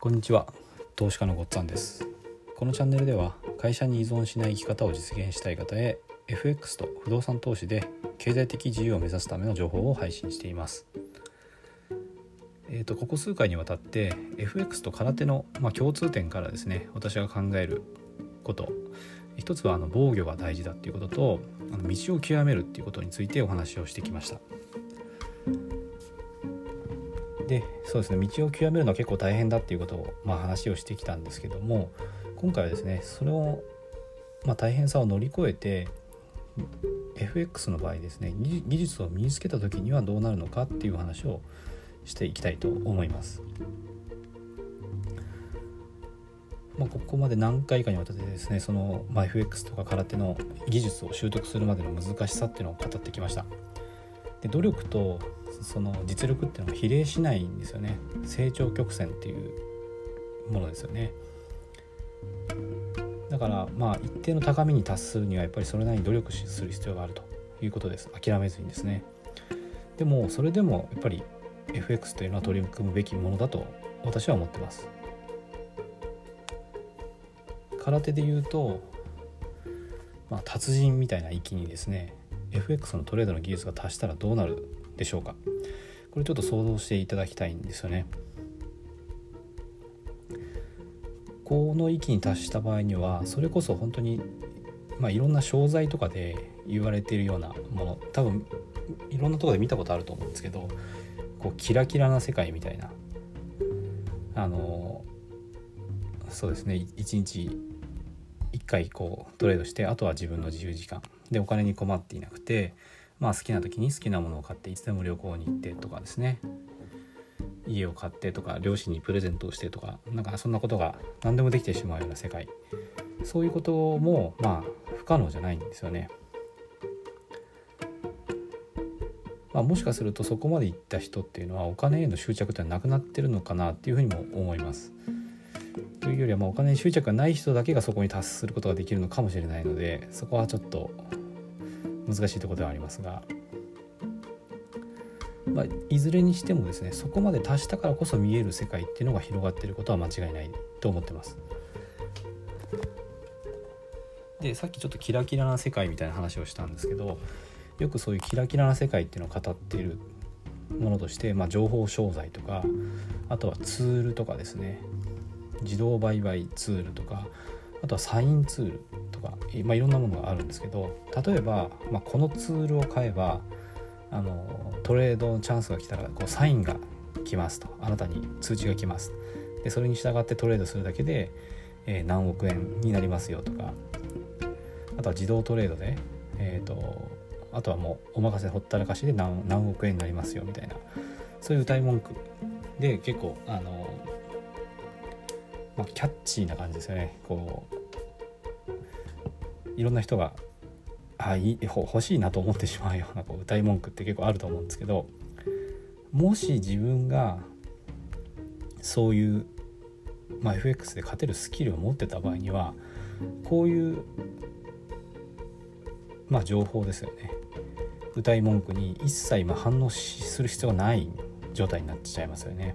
こんにちは。投資家のごっつぁんです。このチャンネルでは会社に依存しない生き方を実現したい方へ FX と不動産投資で経済的自由を目指すための情報を配信しています。えーと、ここ数回にわたって FX と空手の、まあ、共通点からですね私が考えること。一つはあの防御が大事だっていうこととあの道を極めるっていうことについてお話をしてきました。でそうですね道を極めるのは結構大変だっていうことを、まあ、話をしてきたんですけども今回はですねその、まあ、大変さを乗り越えて FX の場合ですね技術を身につけた時にはどうなるのかっていう話をしていきたいと思います。まあ、ここまで何回かにわたってですねその、ま、FX とか空手の技術を習得するまでの難しさっていうのを語ってきました。で努力とその実力っていうのは比例しないんですよね。成長曲線っていうものですよね。だからまあ一定の高みに達するにはやっぱりそれなりに努力する必要があるということです。諦めずにですね。でもそれでもやっぱり FX というのは取り組むべきものだと私は思ってます。空手で言うと、まあ、達人みたいな域にですね FX のトレードの技術が達したらどうなるでしょうか？これちょっと想像していただきたいんですよね。この域に達した場合にはそれこそ本当にまあいろんな商材とかで言われているようなもの多分いろんなところで見たことあると思うんですけどこうキラキラな世界みたいなあのそうですね。一日1回こうトレードしてあとは自分の自由時間。でお金に困っていなくてまあ好きな時に好きなものを買っていつでも旅行に行ってとかですね家を買ってとか両親にプレゼントをしてとかなんかそんなことが何でもできてしまうような世界そういうこともまあ不可能じゃないんですよね。まあ、もしかするとそこまでいった人っていうのはお金への執着ってなくなってるのかなっていうふうにも思います。というよりはまあお金に執着がない人だけがそこに達することができるのかもしれないのでそこはちょっと難しいところではありますが、まあ、いずれにしてもですねそこまで達したからこそ見える世界っていうのが広がっていることは間違いないと思ってます。でさっきちょっとキラキラな世界みたいな話をしたんですけどよくそういうキラキラな世界っていうのを語っているものとして、まあ、情報商材とかあとはツールとかですね自動売買ツールとかあとはサインツールとか、まあ、いろんなものがあるんですけど例えば、まあ、このツールを買えばあのトレードのチャンスが来たらこうサインが来ますと。あなたに通知が来ます。でそれに従ってトレードするだけで、えー、何億円になりますよとか。あとは自動トレードで、えーと、あとはもうお任せほったらかしで何何億円になりますよみたいな。そういう歌い文句で結構あのまあ、キャッチーな感じですよね。こういろんな人があいい欲しいなと思ってしまうようなこう歌い文句って結構あると思うんですけどもし自分がそういう、まあ、FX で勝てるスキルを持ってた場合にはこういう、まあ、情報ですよね。歌い文句に一切ま反応する必要がない状態になっちゃいますよね。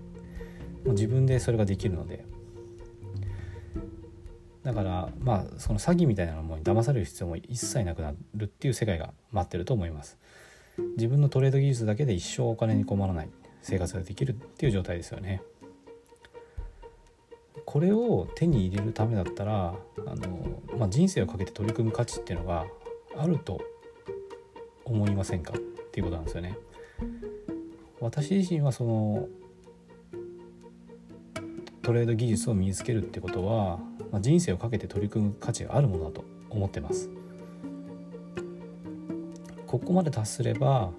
もう自分でそれができるので。だからまあその詐欺みたいなものに騙される必要も一切なくなるっていう世界が待ってると思います。自分のトレード技術だけで一生お金に困らない生活ができるっていう状態ですよね。これを手に入れるためだったらあの、まあ、人生をかけて取り組む価値っていうのがあると思いませんか？っていうことなんですよね。私自身はそのトレード技術を身につけるってことはまあ、人生をかけて取り組む価値があるものだと思ってます。ここまで達すれば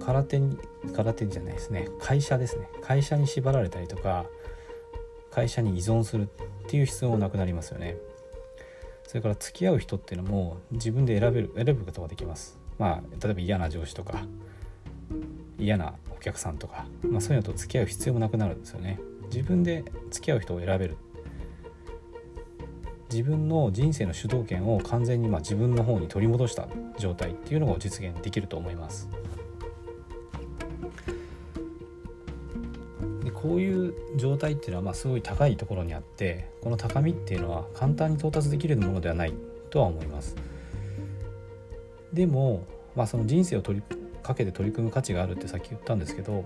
空手に空手じゃないですね。会社ですね。会社に縛られたりとか会社に依存するっていう必要もなくなりますよね。それから付き合う人っていうのも自分で選べる選ぶことができます。まあ例えば嫌な上司とか嫌な客さんとか、まあ、そういうのと付き合う必要もなくなるんですよね。自分で付き合う人を選べる。自分の人生の主導権を完全にま自分の方に取り戻した状態っていうのが実現できると思います。でこういう状態っていうのはまあすごい高いところにあってこの高みっていうのは簡単に到達できるものではないとは思います。でも、まあ、その人生を取りかけて取り組む価値があるってさっき言ったんですけど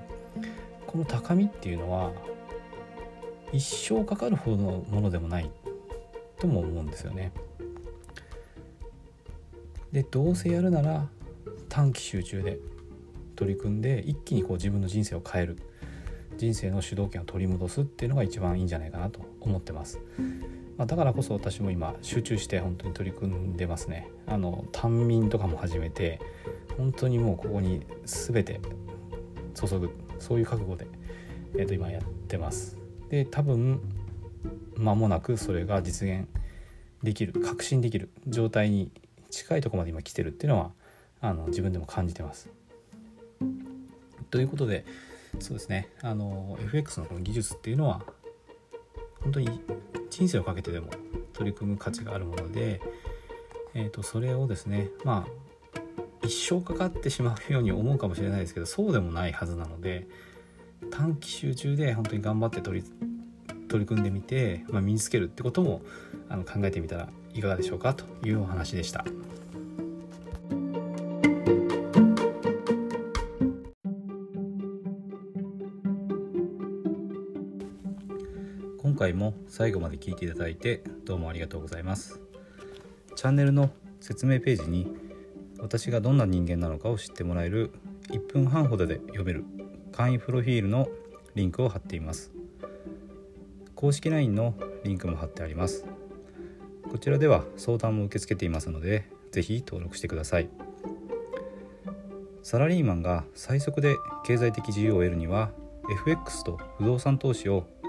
この高みっていうのは一生かかるほどのものでもないとも思うんですよね。でどうせやるなら短期集中で取り組んで一気にこう自分の人生を変える人生の主導権を取り戻すっていうのが一番いいんじゃないかなと思ってます。まあ、だからこそ私も今集中して本当に取り組んでますね。あの単民とかも始めて本当にもうここに全て注ぐそういう覚悟で、えー、と今やってます。で多分間もなくそれが実現できる確信できる状態に近いとこまで今来てるっていうのはあの自分でも感じてます。ということでそうですねあの FX のこの技術っていうのは本当に人生をかけてでも取り組む価値があるもので、えー、とそれをですねまあ一生かかってしまうように思うかもしれないですけどそうでもないはずなので短期集中で本当に頑張って取り取り組んでみて、まあ、身につけるってこともあの考えてみたらいかがでしょうかというお話でした。回も最後まで聞いていただいてどうもありがとうございます。チャンネルの説明ページに私がどんな人間なのかを知ってもらえる1分半ほどで読める簡易プロフィールのリンクを貼っています。公式 LINE のリンクも貼ってあります。こちらでは相談も受け付けていますので是非登録してください。サラリーマンが最速で経済的自由を得るには FX と不動産投資を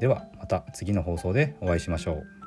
ではまた次の放送でお会いしましょう。